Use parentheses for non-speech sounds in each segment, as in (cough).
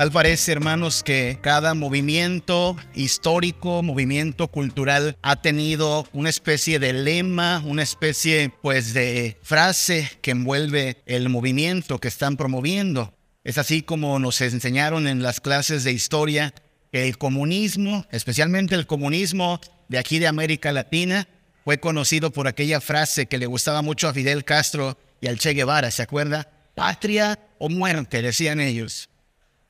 Tal parece, hermanos, que cada movimiento histórico, movimiento cultural ha tenido una especie de lema, una especie pues de frase que envuelve el movimiento que están promoviendo. Es así como nos enseñaron en las clases de historia el comunismo, especialmente el comunismo de aquí de América Latina, fue conocido por aquella frase que le gustaba mucho a Fidel Castro y al Che Guevara, ¿se acuerda? Patria o muerte, decían ellos.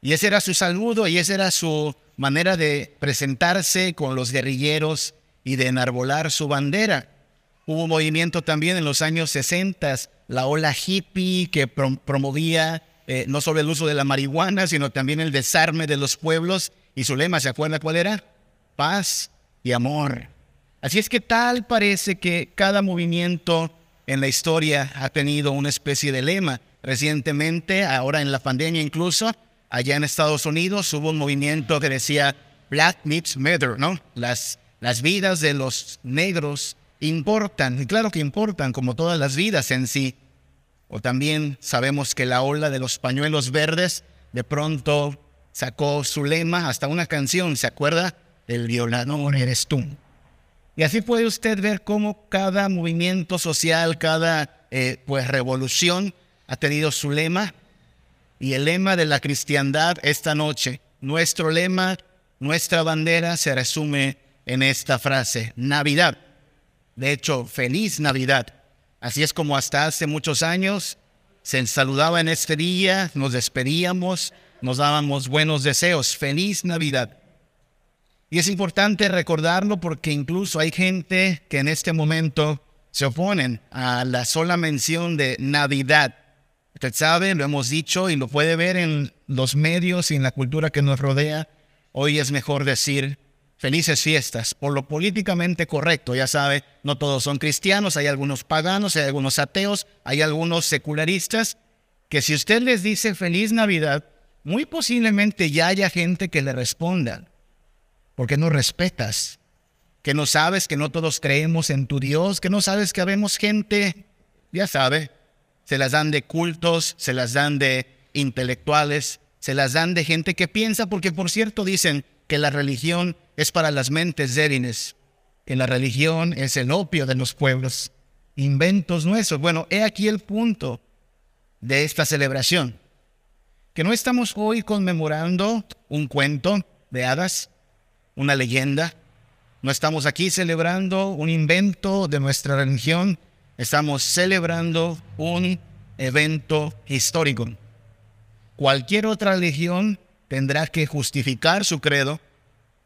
Y ese era su saludo y esa era su manera de presentarse con los guerrilleros y de enarbolar su bandera. Hubo un movimiento también en los años 60, la ola hippie que promovía eh, no solo el uso de la marihuana, sino también el desarme de los pueblos. Y su lema, ¿se acuerda cuál era? Paz y amor. Así es que tal parece que cada movimiento en la historia ha tenido una especie de lema. Recientemente, ahora en la pandemia incluso, allá en Estados Unidos hubo un movimiento que decía Black Lives Matter, ¿no? Las, las vidas de los negros importan, y claro que importan, como todas las vidas en sí. O también sabemos que la ola de los pañuelos verdes de pronto sacó su lema, hasta una canción, ¿se acuerda? El violador eres tú. Y así puede usted ver cómo cada movimiento social, cada eh, pues revolución ha tenido su lema y el lema de la cristiandad esta noche, nuestro lema, nuestra bandera se resume en esta frase, Navidad. De hecho, feliz Navidad. Así es como hasta hace muchos años se saludaba en este día, nos despedíamos, nos dábamos buenos deseos. Feliz Navidad. Y es importante recordarlo porque incluso hay gente que en este momento se oponen a la sola mención de Navidad. Usted sabe, lo hemos dicho y lo puede ver en los medios y en la cultura que nos rodea. Hoy es mejor decir felices fiestas por lo políticamente correcto. Ya sabe, no todos son cristianos, hay algunos paganos, hay algunos ateos, hay algunos secularistas, que si usted les dice feliz Navidad, muy posiblemente ya haya gente que le responda, porque no respetas, que no sabes que no todos creemos en tu Dios, que no sabes que habemos gente, ya sabe, se las dan de cultos, se las dan de intelectuales, se las dan de gente que piensa, porque por cierto dicen que la religión es para las mentes débiles, que la religión es el opio de los pueblos, inventos nuestros. Bueno, he aquí el punto de esta celebración, que no estamos hoy conmemorando un cuento de hadas, una leyenda, no estamos aquí celebrando un invento de nuestra religión, estamos celebrando un evento histórico. Cualquier otra religión tendrá que justificar su credo,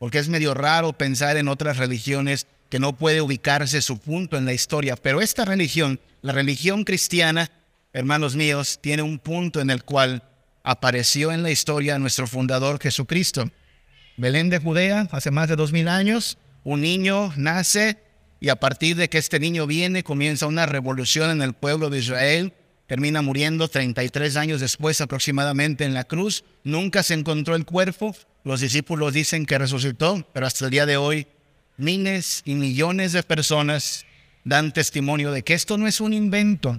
porque es medio raro pensar en otras religiones que no puede ubicarse su punto en la historia. Pero esta religión, la religión cristiana, hermanos míos, tiene un punto en el cual apareció en la historia nuestro fundador Jesucristo. Belén de Judea, hace más de dos mil años, un niño nace y a partir de que este niño viene comienza una revolución en el pueblo de Israel. Termina muriendo 33 años después aproximadamente en la cruz. Nunca se encontró el cuerpo. Los discípulos dicen que resucitó, pero hasta el día de hoy miles y millones de personas dan testimonio de que esto no es un invento.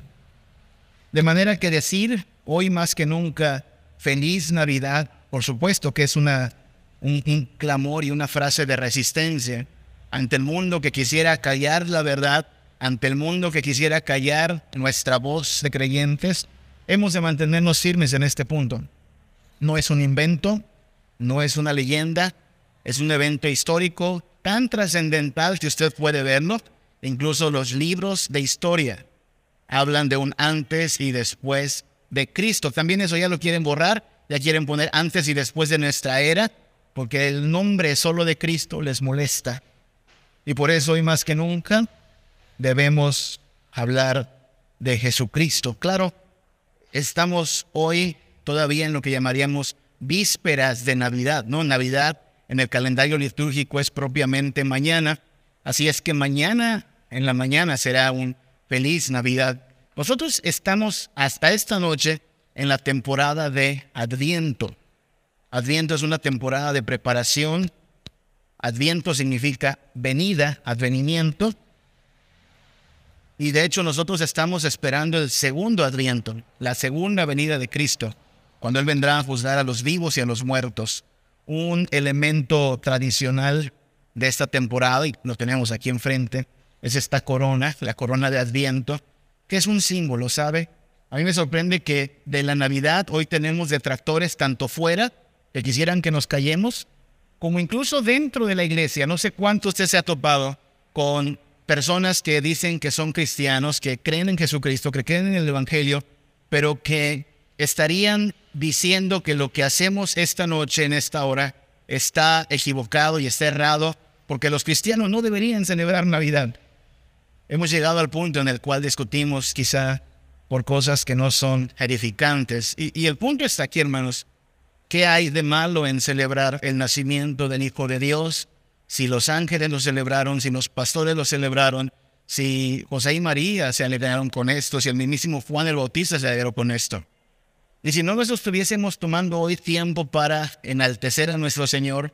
De manera que decir hoy más que nunca feliz Navidad, por supuesto que es una, un, un clamor y una frase de resistencia, ante el mundo que quisiera callar la verdad, ante el mundo que quisiera callar nuestra voz de creyentes, hemos de mantenernos firmes en este punto. No es un invento, no es una leyenda, es un evento histórico tan trascendental que usted puede verlo. Incluso los libros de historia hablan de un antes y después de Cristo. También eso ya lo quieren borrar, ya quieren poner antes y después de nuestra era, porque el nombre solo de Cristo les molesta. Y por eso hoy más que nunca debemos hablar de Jesucristo. Claro, estamos hoy todavía en lo que llamaríamos vísperas de Navidad, ¿no? Navidad en el calendario litúrgico es propiamente mañana, así es que mañana en la mañana será un feliz Navidad. Nosotros estamos hasta esta noche en la temporada de Adviento. Adviento es una temporada de preparación Adviento significa venida, advenimiento. Y de hecho nosotros estamos esperando el segundo adviento, la segunda venida de Cristo. cuando Él vendrá a juzgar a los vivos y a los muertos. Un elemento tradicional de esta temporada, y lo tenemos aquí enfrente, es esta corona, la corona de Adviento, que es un símbolo, ¿sabe? A mí me sorprende que de la Navidad hoy tenemos detractores tanto fuera, que quisieran que nos callemos, como incluso dentro de la iglesia. No sé cuánto usted se ha topado con personas que dicen que son cristianos, que creen en Jesucristo, que creen en el Evangelio, pero que estarían diciendo que lo que hacemos esta noche, en esta hora, está equivocado y está errado, porque los cristianos no deberían celebrar Navidad. Hemos llegado al punto en el cual discutimos quizá por cosas que no son edificantes. Y, el punto está aquí, hermanos. ¿Qué hay de malo en celebrar el nacimiento del Hijo de Dios? Si los ángeles lo celebraron, si los pastores lo celebraron, si José y María se alegraron con esto, si el mismísimo Juan el Bautista se alegró con esto. Y si no nos estuviésemos tomando hoy tiempo para enaltecer a nuestro Señor,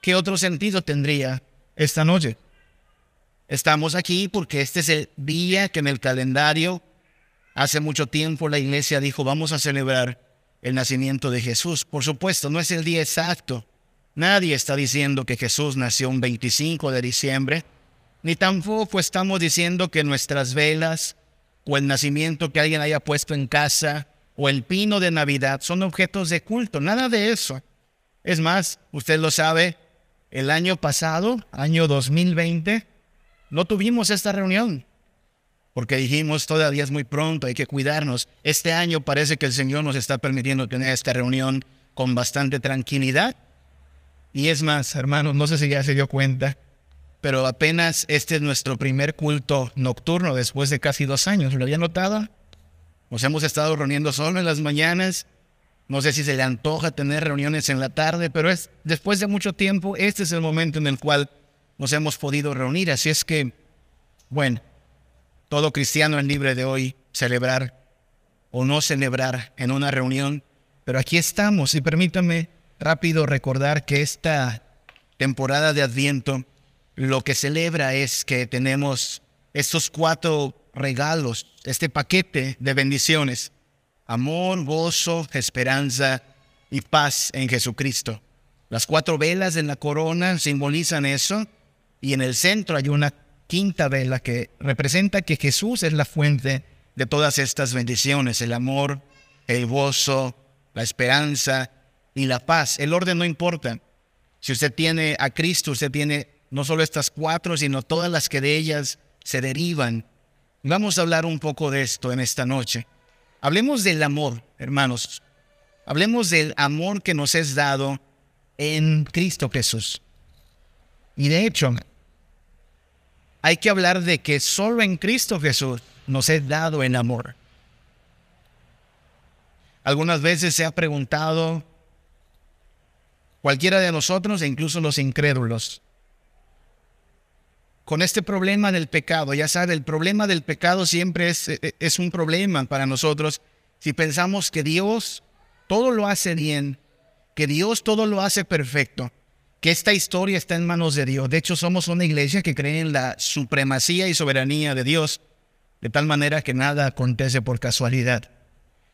¿qué otro sentido tendría esta noche? Estamos aquí porque este es el día que en el calendario hace mucho tiempo la iglesia dijo vamos a celebrar el nacimiento de Jesús. Por supuesto, no es el día exacto. Nadie está diciendo que Jesús nació un 25 de diciembre, ni tampoco estamos diciendo que nuestras velas o el nacimiento que alguien haya puesto en casa o el pino de Navidad son objetos de culto. Nada de eso. Es más, usted lo sabe, el año pasado, año 2020, no tuvimos esta reunión porque dijimos todavía es muy pronto, hay que cuidarnos. Este año parece que el Señor nos está permitiendo tener esta reunión con bastante tranquilidad. Y es más, hermanos, no sé si ya se dio cuenta, pero apenas este es nuestro primer culto nocturno después de casi dos años. ¿Lo había notado? Nos hemos estado reuniendo solo en las mañanas. No sé si se le antoja tener reuniones en la tarde, pero es después de mucho tiempo, este es el momento en el cual nos hemos podido reunir. Así es que, bueno, todo cristiano es libre de hoy celebrar o no celebrar en una reunión, pero aquí estamos y permítame rápido recordar que esta temporada de Adviento lo que celebra es que tenemos estos cuatro regalos, este paquete de bendiciones, amor, gozo, esperanza y paz en Jesucristo. Las cuatro velas en la corona simbolizan eso y en el centro hay una quinta vela que representa que Jesús es la fuente de todas estas bendiciones, el amor, el gozo, la esperanza y la paz. El orden no importa. Si usted tiene a Cristo, usted tiene no solo estas cuatro, sino todas las que de ellas se derivan. Vamos a hablar un poco de esto en esta noche. Hablemos del amor, hermanos. Hablemos del amor que nos es dado en Cristo Jesús. Y de hecho, hay que hablar de que solo en Cristo Jesús nos es dado el amor. Algunas veces se ha preguntado cualquiera de nosotros e incluso los incrédulos con este problema del pecado. Ya sabe, el problema del pecado siempre es, es un problema para nosotros si pensamos que Dios todo lo hace bien, que Dios todo lo hace perfecto que esta historia está en manos de Dios. De hecho, somos una iglesia que cree en la supremacía y soberanía de Dios, de tal manera que nada acontece por casualidad.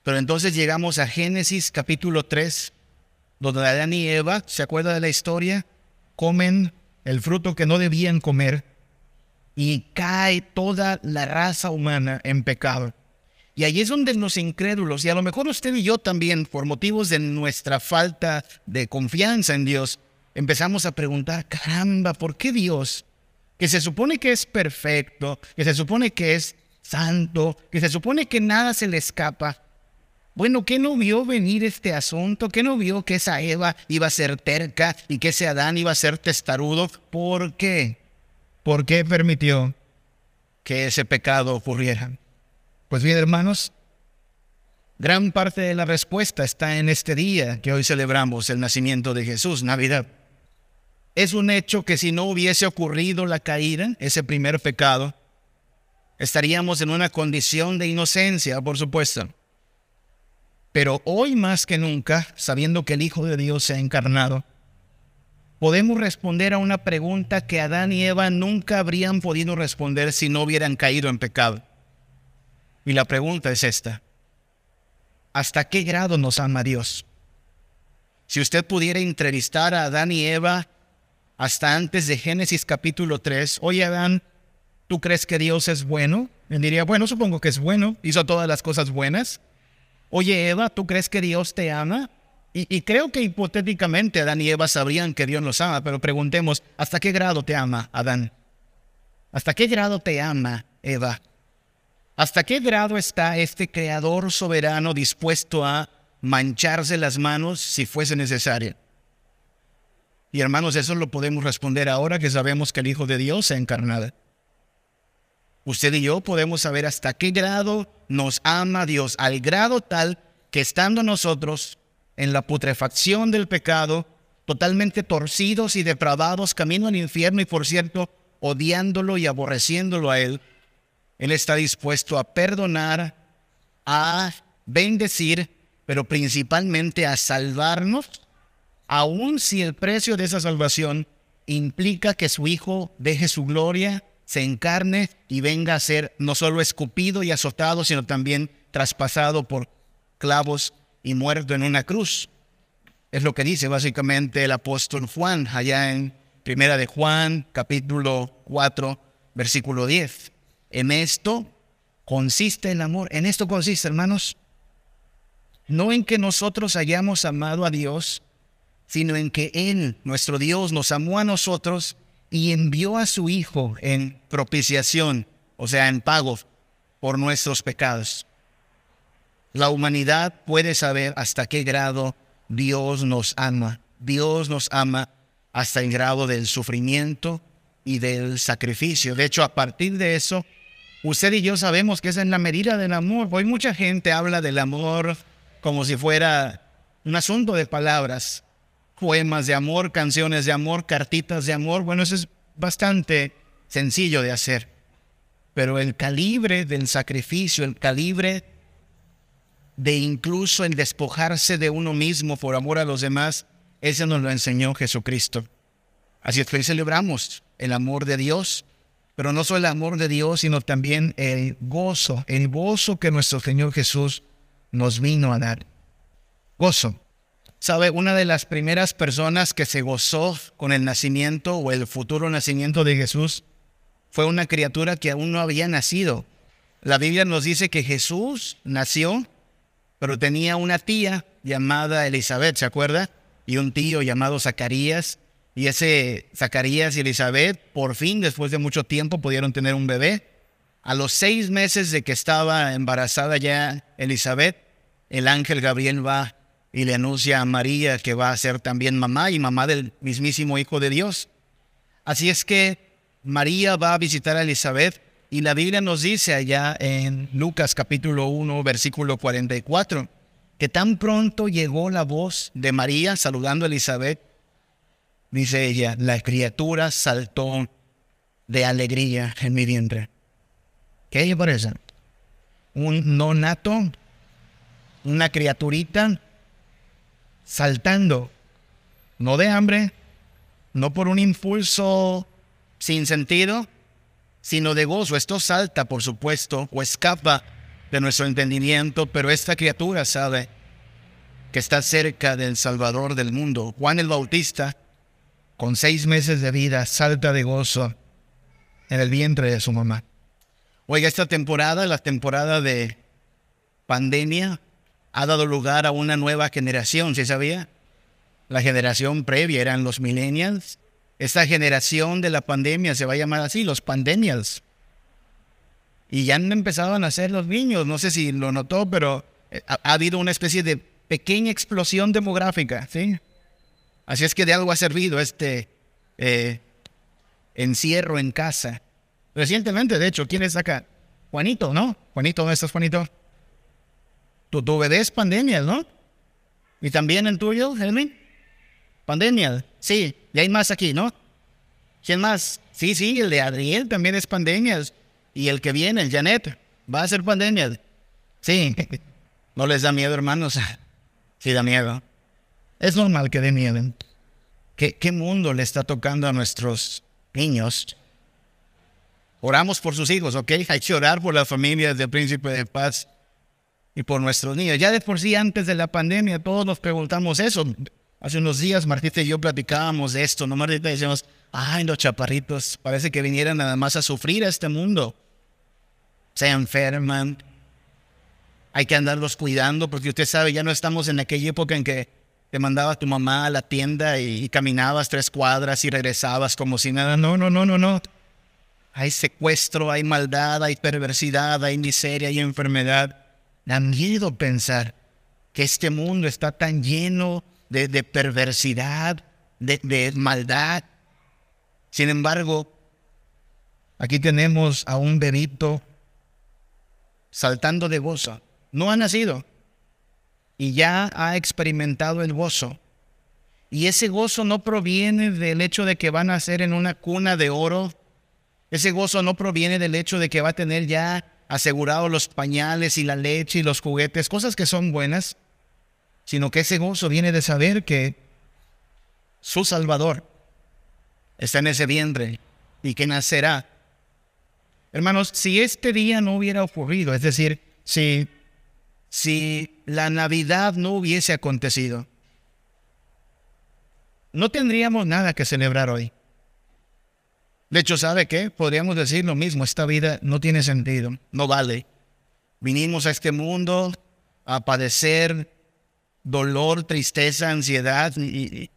Pero entonces llegamos a Génesis capítulo 3, donde Adán y Eva, ¿se acuerda de la historia? Comen el fruto que no debían comer y cae toda la raza humana en pecado. Y ahí es donde los incrédulos, y a lo mejor usted y yo también, por motivos de nuestra falta de confianza en Dios, empezamos a preguntar, caramba, ¿por qué Dios, que se supone que es perfecto, que se supone que es santo, que se supone que nada se le escapa, bueno, ¿qué no vio venir este asunto? ¿Qué no vio que esa Eva iba a ser terca y que ese Adán iba a ser testarudo? ¿Por qué? ¿Por qué permitió que ese pecado ocurriera? Pues bien, hermanos, gran parte de la respuesta está en este día que hoy celebramos el nacimiento de Jesús, Navidad. Es un hecho que si no hubiese ocurrido la caída, ese primer pecado, estaríamos en una condición de inocencia, por supuesto. Pero hoy más que nunca, sabiendo que el Hijo de Dios se ha encarnado, podemos responder a una pregunta que Adán y Eva nunca habrían podido responder si no hubieran caído en pecado. Y la pregunta es esta. hasta qué grado nos ama Dios. Si usted pudiera entrevistar a Adán y Eva hasta antes de Génesis capítulo 3, oye Adán, ¿tú crees que Dios es bueno? Él diría, bueno, supongo que es bueno, hizo todas las cosas buenas. Oye Eva, ¿tú crees que Dios te ama? Y, creo que hipotéticamente Adán y Eva sabrían que Dios nos ama, pero preguntemos, ¿hasta qué grado te ama Adán? ¿Hasta qué grado te ama Eva? ¿Hasta qué grado está este creador soberano dispuesto a mancharse las manos si fuese necesario? Y hermanos, eso lo podemos responder ahora que sabemos que el Hijo de Dios se ha encarnado. Usted y yo podemos saber hasta qué grado nos ama Dios, al grado tal que estando nosotros en la putrefacción del pecado, totalmente torcidos y depravados, camino al infierno y por cierto, odiándolo y aborreciéndolo a Él, Él está dispuesto a perdonar, a bendecir, pero principalmente a salvarnos, aun si el precio de esa salvación implica que su Hijo deje su gloria, se encarne y venga a ser no solo escupido y azotado, sino también traspasado por clavos y muerto en una cruz. Es lo que dice básicamente el apóstol Juan allá en Primera de Juan, capítulo 4, versículo 10. En esto consiste el amor. En esto consiste, hermanos. No en que nosotros hayamos amado a Dios, sino en que Él, nuestro Dios, nos amó a nosotros y envió a su Hijo en propiciación, o sea, en pago por nuestros pecados. La humanidad puede saber hasta qué grado Dios nos ama. Dios nos ama hasta el grado del sufrimiento y del sacrificio. De hecho, a partir de eso, usted y yo sabemos que esa es la medida del amor. Hoy mucha gente habla del amor como si fuera un asunto de palabras, poemas de amor, canciones de amor, cartitas de amor. Bueno, eso es bastante sencillo de hacer. Pero el calibre del sacrificio, el calibre de incluso el despojarse de uno mismo por amor a los demás, ese nos lo enseñó Jesucristo. Así es que hoy celebramos el amor de Dios, pero no solo el amor de Dios, sino también el gozo, el gozo que nuestro Señor Jesús nos vino a dar. Gozo. ¿Sabe? Una de las primeras personas que se gozó con el nacimiento o el futuro nacimiento de Jesús fue una criatura que aún no había nacido. La Biblia nos dice que Jesús nació pero tenía una tía llamada Elizabeth, ¿se acuerda? Y un tío llamado Zacarías. Y ese Zacarías y Elizabeth, por fin, después de mucho tiempo, pudieron tener un bebé. A los seis meses de que estaba embarazada ya Elizabeth, el ángel Gabriel va y le anuncia a María que va a ser también mamá y mamá del mismísimo Hijo de Dios. Así es que María va a visitar a Elizabeth y la Biblia nos dice allá en Lucas capítulo 1, versículo 44, que tan pronto llegó la voz de María saludando a Elizabeth, dice ella, la criatura saltó de alegría en mi vientre. ¿Qué le parece? Un nonato, una criaturita saltando, no de hambre, no por un impulso sin sentido, sino de gozo. Esto salta, por supuesto, o escapa de nuestro entendimiento, pero esta criatura sabe que está cerca del Salvador del mundo. Juan el Bautista, con seis meses de vida, salta de gozo en el vientre de su mamá. Oiga, esta temporada, la temporada de pandemia, ha dado lugar a una nueva generación, ¿se sabía? La generación previa eran los millennials, esta generación de la pandemia se va a llamar así, los pandemials. Y ya han empezado a nacer los niños, no sé si lo notó, pero eh, ha, habido una especie de pequeña explosión demográfica, ¿sí? Así es que de algo ha servido este eh, encierro en casa. Recientemente, de hecho, ¿quién es acá? Juanito, ¿no? Juanito, ¿dónde estás, Juanito? Tu, tu bebé es pandemia, ¿no? ¿Y también el tuyo, Helmin? Pandemia, sí, y hay más aquí, ¿no? ¿Quién más? Sí, sí, el de Adriel también es pandemia. Y el que viene, el Janet, va a ser pandemia. Sí, (laughs) no les da miedo, hermanos. (laughs) Sí, da miedo. Es normal que dé miedo. ¿Qué, ¿Qué mundo le está tocando a nuestros niños? Oramos por sus hijos, ¿ok? Hay que orar por las familias del príncipe de paz. Y por nuestros niños. Ya de por sí, antes de la pandemia, todos nos preguntamos eso. Hace unos días Martita y yo platicábamos de esto, ¿no? Martita decíamos, ay, los chaparritos, parece que vinieran nada más a sufrir a este mundo. Se enferman, hay que andarlos cuidando, porque usted sabe, ya no estamos en aquella época en que te mandaba tu mamá a la tienda y, caminabas tres cuadras y regresabas como si nada. No, no, no, no, no. Hay secuestro, hay maldad, hay perversidad, hay miseria, hay enfermedad. Da miedo pensar que este mundo está tan lleno de, perversidad, de, de maldad. Sin embargo, aquí tenemos a un bebito saltando de gozo. No ha nacido y ya ha experimentado el gozo. Y ese gozo no proviene del hecho de que va a nacer en una cuna de oro. Ese gozo no proviene del hecho de que va a tener ya asegurado los pañales y la leche y los juguetes, cosas que son buenas, sino que ese gozo viene de saber que su Salvador está en ese vientre y que nacerá. Hermanos, si este día no hubiera ocurrido, es decir, si, si la Navidad no hubiese acontecido, no tendríamos nada que celebrar hoy. De hecho, ¿sabe qué? Podríamos decir lo mismo, esta vida no tiene sentido, no vale. Vinimos a este mundo a padecer dolor, tristeza, ansiedad y,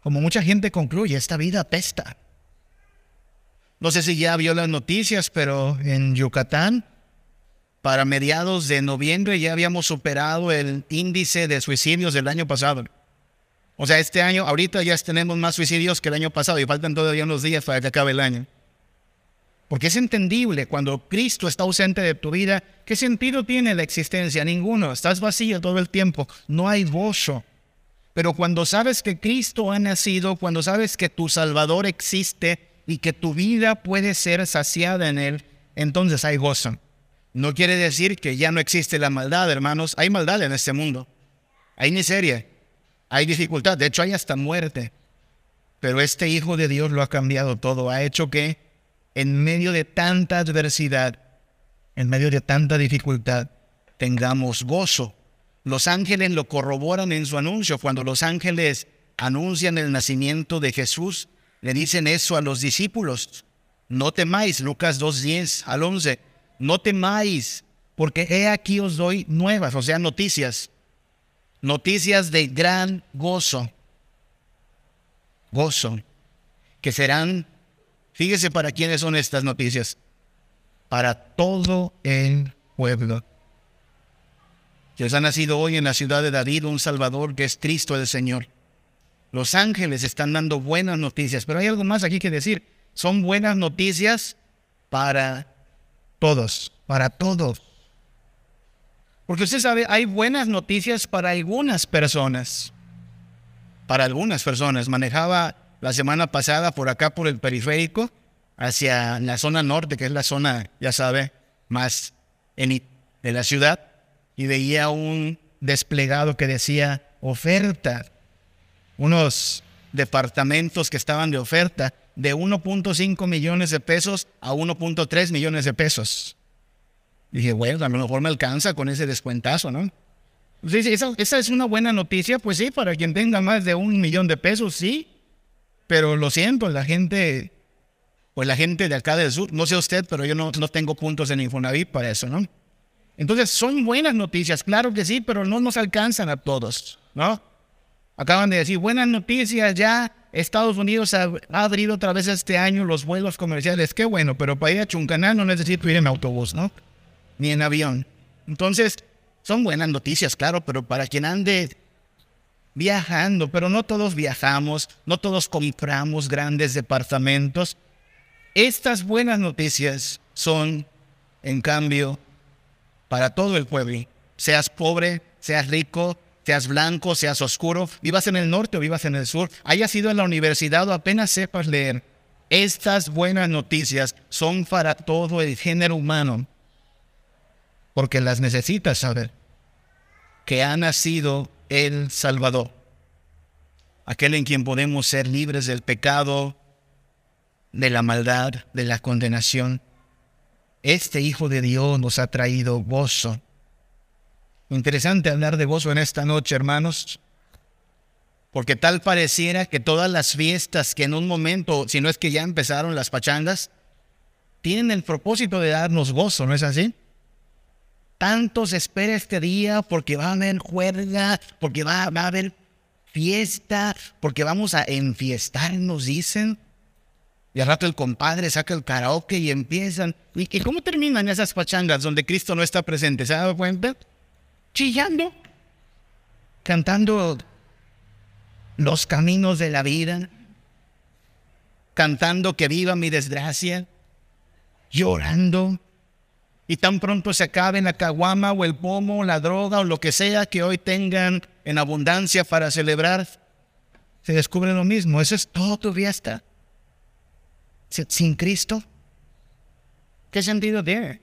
como mucha gente concluye, esta vida apesta. No sé si ya vio las noticias, pero en Yucatán, para mediados de noviembre ya habíamos superado el índice de suicidios del año pasado. O sea, este año, ahorita ya tenemos más suicidios que el año pasado y faltan todavía unos días para que acabe el año. Porque es entendible cuando Cristo está ausente de tu vida, ¿qué sentido tiene la existencia? Ninguno. Estás vacío todo el tiempo. No hay gozo. Pero cuando sabes que Cristo ha nacido, cuando sabes que tu Salvador existe y que tu vida puede ser saciada en Él, entonces hay gozo. No quiere decir que ya no existe la maldad, hermanos. Hay maldad en este mundo. Hay miseria hay dificultad, de hecho hay hasta muerte. Pero este Hijo de Dios lo ha cambiado todo, ha hecho que en medio de tanta adversidad, en medio de tanta dificultad, tengamos gozo. Los ángeles lo corroboran en su anuncio. Cuando los ángeles anuncian el nacimiento de Jesús, le dicen eso a los discípulos. No temáis, Lucas 2.10 al 11. No temáis, porque he aquí os doy nuevas, o sea, noticias noticias de gran gozo. Gozo. Que serán, fíjese para quiénes son estas noticias. Para todo el pueblo. Que ha nacido hoy en la ciudad de David un Salvador que es Cristo el Señor. Los ángeles están dando buenas noticias, pero hay algo más aquí que decir. Son buenas noticias para todos, para todos. Porque usted sabe, hay buenas noticias para algunas personas. Para algunas personas. Manejaba la semana pasada por acá, por el periférico, hacia la zona norte, que es la zona, ya sabe, más de la ciudad, y veía un desplegado que decía oferta. Unos departamentos que estaban de oferta de 1.5 millones de pesos a 1.3 millones de pesos. Dije, bueno, a lo mejor me alcanza con ese descuentazo, ¿no? Sí, esa, esa, es una buena noticia, pues sí, para quien tenga más de un millón de pesos, sí. Pero lo siento, la gente, pues la gente de acá del sur, no sé usted, pero yo no, no tengo puntos en Infonavit para eso, ¿no? Entonces, son buenas noticias, claro que sí, pero no nos alcanzan a todos, ¿no? Acaban de decir, buenas noticias, ya Estados Unidos ha, ha abrido otra vez este año los vuelos comerciales, qué bueno, pero para ir a Chuncanal no necesito ir en autobús, ¿no? Ni en avión. Entonces, son buenas noticias, claro, pero para quien ande viajando, pero no todos viajamos, no todos compramos grandes departamentos. Estas buenas noticias son, en cambio, para todo el pueblo. Seas pobre, seas rico, seas blanco, seas oscuro, vivas en el norte o vivas en el sur, hayas ido a la universidad o apenas sepas leer. Estas buenas noticias son para todo el género humano porque las necesitas saber, que ha nacido el Salvador, aquel en quien podemos ser libres del pecado, de la maldad, de la condenación. Este Hijo de Dios nos ha traído gozo. Interesante hablar de gozo en esta noche, hermanos, porque tal pareciera que todas las fiestas que en un momento, si no es que ya empezaron las pachangas, tienen el propósito de darnos gozo, ¿no es así? Tanto se espera este día porque va a haber juerga, porque va, va a haber fiesta, porque vamos a enfiestarnos, dicen. Y al rato el compadre saca el karaoke y empiezan. ¿Y cómo terminan esas pachangas donde Cristo no está presente? ¿Se ha dado cuenta? Chillando, cantando los caminos de la vida, cantando que viva mi desgracia, llorando. Y tan pronto se acabe la caguama o el pomo, la droga o lo que sea que hoy tengan en abundancia para celebrar, se descubre lo mismo. Eso es todo tu fiesta sin Cristo? ¿Qué sentido tiene?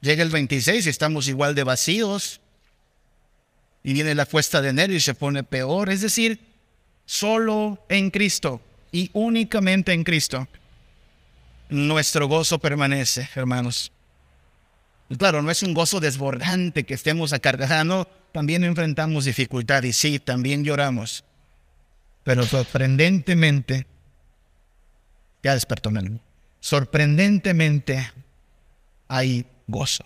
Llega el 26 y estamos igual de vacíos. Y viene la cuesta de enero y se pone peor. Es decir, solo en Cristo y únicamente en Cristo nuestro gozo permanece, hermanos. Claro, no es un gozo desbordante que estemos acargando, también enfrentamos dificultad y sí, también lloramos. Pero sorprendentemente, ya despertó Sorprendentemente hay gozo.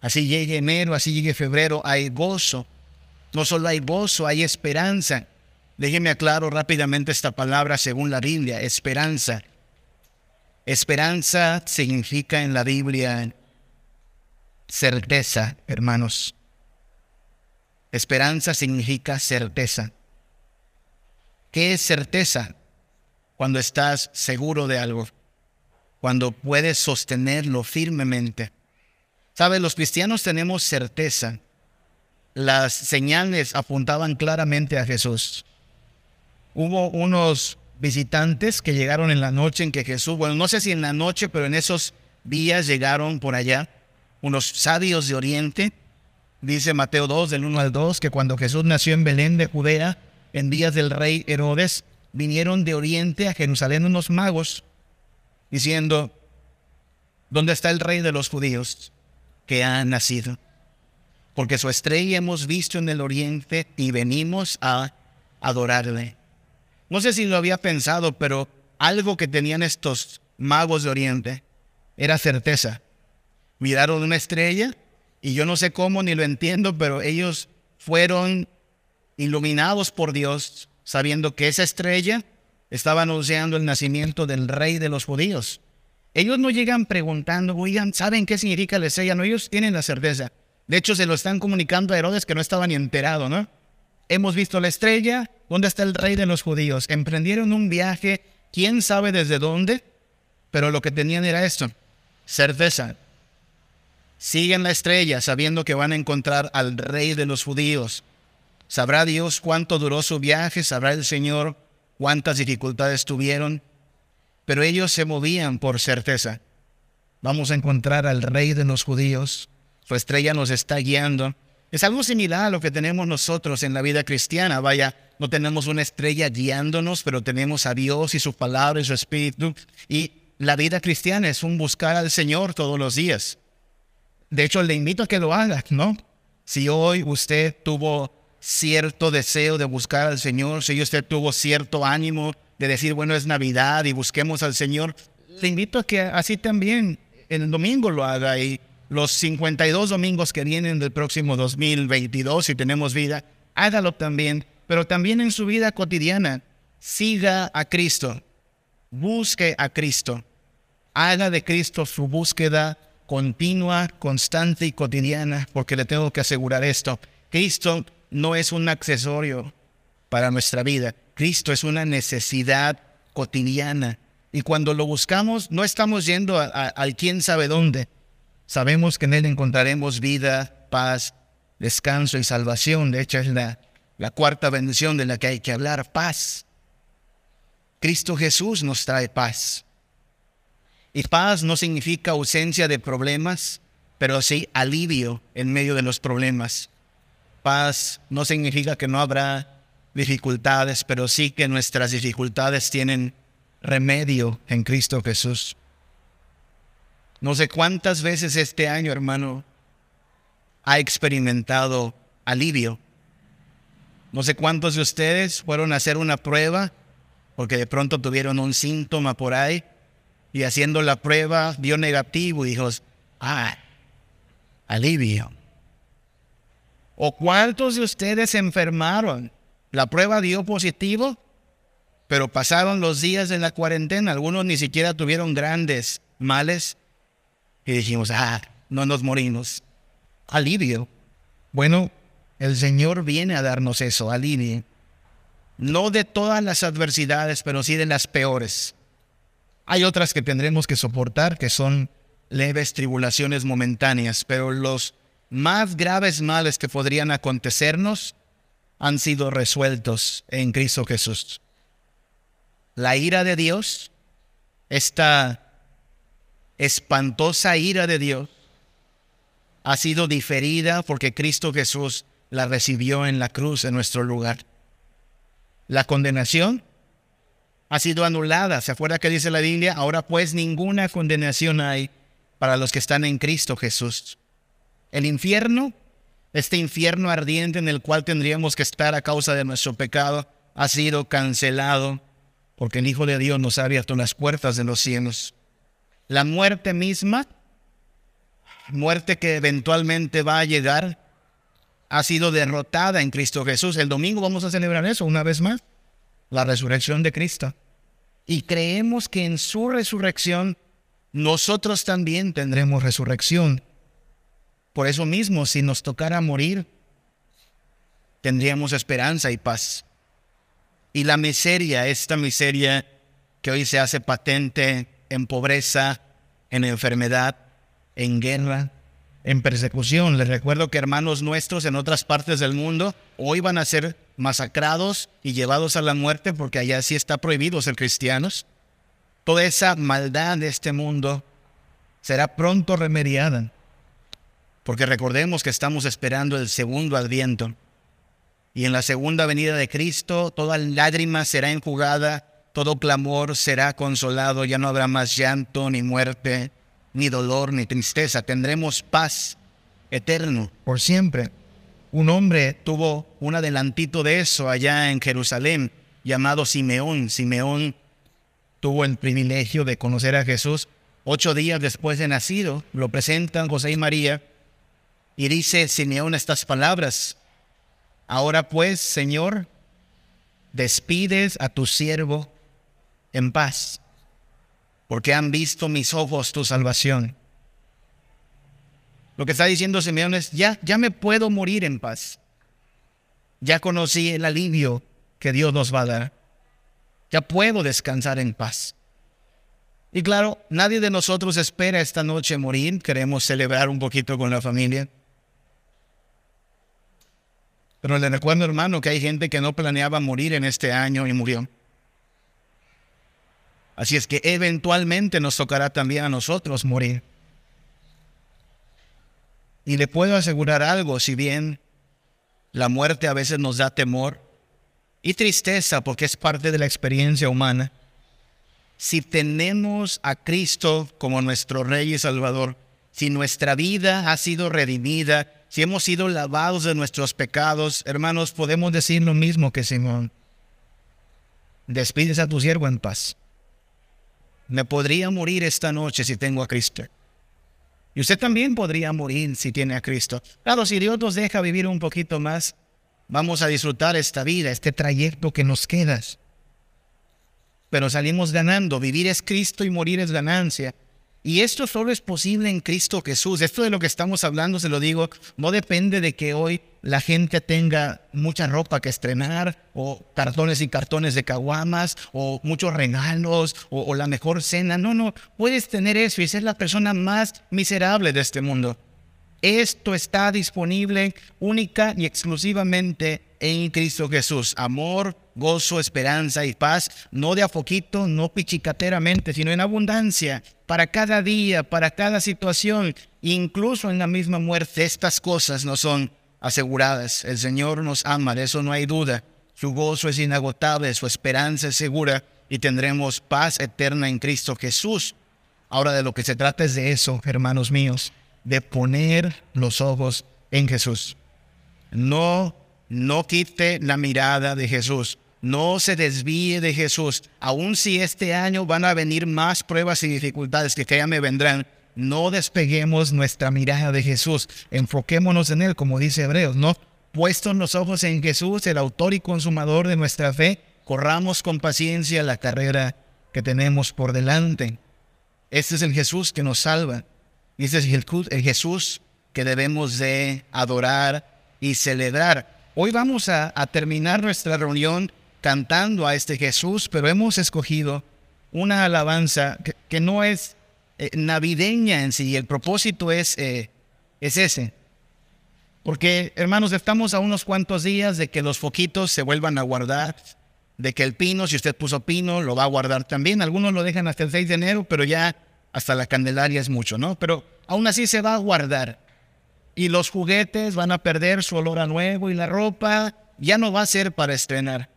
Así llegue enero, así llegue febrero, hay gozo. No solo hay gozo, hay esperanza. Déjeme aclaro rápidamente esta palabra según la Biblia, esperanza. Esperanza significa en la Biblia certeza, hermanos. Esperanza significa certeza. ¿Qué es certeza? cuando estás seguro de algo, cuando puedes sostenerlo firmemente. Sabes, los cristianos tenemos certeza. Las señales apuntaban claramente a Jesús. Hubo unos visitantes que llegaron en la noche en que Jesús, bueno, no sé si en la noche, pero en esos días llegaron por allá unos sabios de Oriente. Dice Mateo 2, del 1 al 2, que cuando Jesús nació en Belén de Judea, en días del rey Herodes, vinieron de Oriente a Jerusalén unos magos diciendo, ¿dónde está el rey de los judíos que ha nacido? Porque su estrella hemos visto en el Oriente y venimos a adorarle. No sé si lo había pensado, pero algo que tenían estos magos de Oriente era certeza. Miraron una estrella y yo no sé cómo ni lo entiendo, pero ellos fueron iluminados por Dios sabiendo que esa estrella estaba anunciando el nacimiento del rey de los judíos. Ellos no llegan preguntando, oigan, ¿saben qué significa la estrella? No, ellos tienen la certeza. De hecho, se lo están comunicando a Herodes que no estaba ni enterado, ¿no? Hemos visto la estrella, ¿dónde está el rey de los judíos? Emprendieron un viaje, quién sabe desde dónde, pero lo que tenían era esto, certeza. Siguen la estrella sabiendo que van a encontrar al rey de los judíos. Sabrá Dios cuánto duró su viaje, sabrá el Señor cuántas dificultades tuvieron, pero ellos se movían por certeza. Vamos a encontrar al rey de los judíos, su estrella nos está guiando. Es algo similar a lo que tenemos nosotros en la vida cristiana. Vaya, no tenemos una estrella guiándonos, pero tenemos a Dios y su palabra y su espíritu. Y la vida cristiana es un buscar al Señor todos los días. De hecho, le invito a que lo haga, ¿no? Si hoy usted tuvo cierto deseo de buscar al Señor, si usted tuvo cierto ánimo de decir, bueno, es Navidad y busquemos al Señor, le invito a que así también el domingo lo haga y los 52 domingos que vienen del próximo 2022, si tenemos vida, hágalo también, pero también en su vida cotidiana, siga a Cristo, busque a Cristo, haga de Cristo su búsqueda continua, constante y cotidiana, porque le tengo que asegurar esto. Cristo no es un accesorio para nuestra vida. Cristo es una necesidad cotidiana. Y cuando lo buscamos, no estamos yendo al quién sabe dónde. Sabemos que en Él encontraremos vida, paz, descanso y salvación. De hecho, es la, la cuarta bendición de la que hay que hablar, paz. Cristo Jesús nos trae paz. Y paz no significa ausencia de problemas, pero sí alivio en medio de los problemas. Paz no significa que no habrá dificultades, pero sí que nuestras dificultades tienen remedio en Cristo Jesús. No sé cuántas veces este año, hermano, ha experimentado alivio. No sé cuántos de ustedes fueron a hacer una prueba porque de pronto tuvieron un síntoma por ahí y haciendo la prueba dio negativo y dijo, ah, alivio. ¿O cuántos de ustedes se enfermaron? La prueba dio positivo, pero pasaron los días de la cuarentena. Algunos ni siquiera tuvieron grandes males y dijimos, ah, no nos morimos. Alivio. Bueno, el Señor viene a darnos eso, alivio. No de todas las adversidades, pero sí de las peores. Hay otras que tendremos que soportar, que son leves tribulaciones momentáneas, pero los más graves males que podrían acontecernos han sido resueltos en Cristo Jesús. La ira de Dios, esta espantosa ira de Dios, ha sido diferida porque Cristo Jesús la recibió en la cruz en nuestro lugar. La condenación ha sido anulada. ¿Se acuerda que dice la Biblia? Ahora pues ninguna condenación hay para los que están en Cristo Jesús. El infierno, este infierno ardiente en el cual tendríamos que estar a causa de nuestro pecado, ha sido cancelado porque el Hijo de Dios nos ha abierto las puertas de los cielos. La muerte misma, muerte que eventualmente va a llegar, ha sido derrotada en Cristo Jesús. El domingo vamos a celebrar eso una vez más, la resurrección de Cristo. Y creemos que en su resurrección nosotros también tendremos resurrección. Por eso mismo, si nos tocara morir, tendríamos esperanza y paz. Y la miseria, esta miseria que hoy se hace patente en pobreza, en enfermedad, en guerra, en persecución. Les recuerdo que hermanos nuestros en otras partes del mundo hoy van a ser masacrados y llevados a la muerte porque allá sí está prohibido ser cristianos. Toda esa maldad de este mundo será pronto remediada porque recordemos que estamos esperando el segundo adviento. Y en la segunda venida de Cristo, toda lágrima será enjugada, todo clamor será consolado, ya no habrá más llanto, ni muerte, ni dolor, ni tristeza. Tendremos paz eterno por siempre. Un hombre tuvo un adelantito de eso allá en Jerusalén, llamado Simeón. Simeón tuvo el privilegio de conocer a Jesús ocho días después de nacido. Lo presentan José y María y dice Simeón estas palabras, ahora pues, Señor, despides a tu siervo en paz, porque han visto mis ojos tu salvación. Lo que está diciendo Simeón es, ya, ya me puedo morir en paz. Ya conocí el alivio que Dios nos va a dar. Ya puedo descansar en paz. Y claro, nadie de nosotros espera esta noche morir. Queremos celebrar un poquito con la familia. Pero le recuerdo, hermano, que hay gente que no planeaba morir en este año y murió. Así es que eventualmente nos tocará también a nosotros morir. Y le puedo asegurar algo, si bien la muerte a veces nos da temor y tristeza porque es parte de la experiencia humana, si tenemos a Cristo como nuestro Rey y Salvador, si nuestra vida ha sido redimida, si hemos sido lavados de nuestros pecados, hermanos, podemos decir lo mismo que Simón. Despides a tu siervo en paz. Me podría morir esta noche si tengo a Cristo. Y usted también podría morir si tiene a Cristo. Claro, si Dios nos deja vivir un poquito más, vamos a disfrutar esta vida, este trayecto que nos queda. Pero salimos ganando. Vivir es Cristo y morir es ganancia. Y esto solo es posible en Cristo Jesús. Esto de lo que estamos hablando, se lo digo, no depende de que hoy la gente tenga mucha ropa que estrenar, o cartones y cartones de caguamas, o muchos regalos, o, la mejor cena. No, no, puedes tener eso y ser la persona más miserable de este mundo. Esto está disponible única y exclusivamente en Cristo Jesús. Amor, gozo, esperanza y paz, no de a poquito, no pichicateramente, sino en abundancia, para cada día, para cada situación, incluso en la misma muerte. Estas cosas no son aseguradas. El Señor nos ama, de eso no hay duda. Su gozo es inagotable, su esperanza es segura y tendremos paz eterna en Cristo Jesús. Ahora de lo que se trata es de eso, hermanos míos, de poner los ojos en Jesús. No, no quite la mirada de Jesús. No se desvíe de Jesús. Aun si este año van a venir más pruebas y dificultades que ya me vendrán, no despeguemos nuestra mirada de Jesús. Enfoquémonos en Él, como dice Hebreos, ¿no? Puestos los ojos en Jesús, el autor y consumador de nuestra fe, corramos con paciencia la carrera que tenemos por delante. Este es el Jesús que nos salva. Y este es el Jesús que debemos de adorar y celebrar. Hoy vamos a, terminar nuestra reunión cantando a este Jesús, pero hemos escogido una alabanza que, no es eh, navideña en sí. El propósito es, eh, es ese. Porque, hermanos, estamos a unos cuantos días de que los foquitos se vuelvan a guardar, de que el pino, si usted puso pino, lo va a guardar también. Algunos lo dejan hasta el 6 de enero, pero ya hasta la Candelaria es mucho, ¿no? Pero aún así se va a guardar. Y los juguetes van a perder su olor a nuevo y la ropa ya no va a ser para estrenar.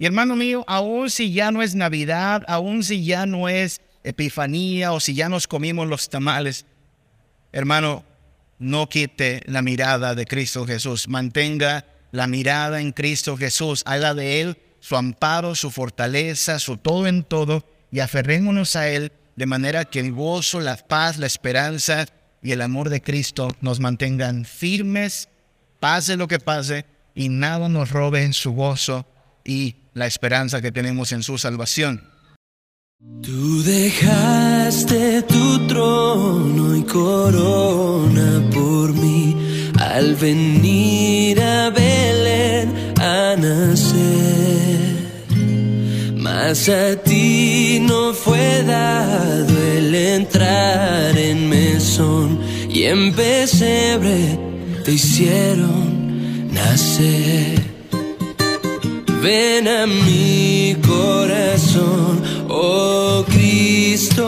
Y hermano mío, aún si ya no es Navidad, aún si ya no es Epifanía o si ya nos comimos los tamales, hermano, no quite la mirada de Cristo Jesús. Mantenga la mirada en Cristo Jesús. Haga de Él su amparo, su fortaleza, su todo en todo y aferrémonos a Él de manera que el gozo, la paz, la esperanza y el amor de Cristo nos mantengan firmes, pase lo que pase, y nada nos robe su gozo y la esperanza que tenemos en su salvación. Tú dejaste tu trono y corona por mí al venir a Belén a nacer. Mas a ti no fue dado el entrar en mesón y en pesebre te hicieron nacer. Ven a mi corazón, oh Cristo,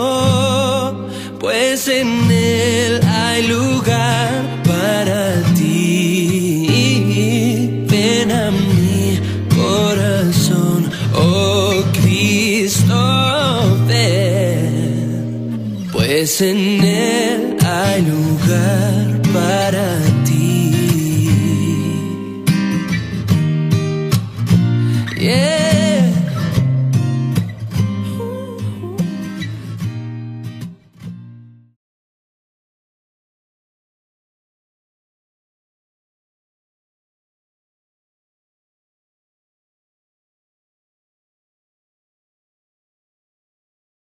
pues en él hay lugar para ti. Ven a mi corazón, oh pues en él hay lugar para ti.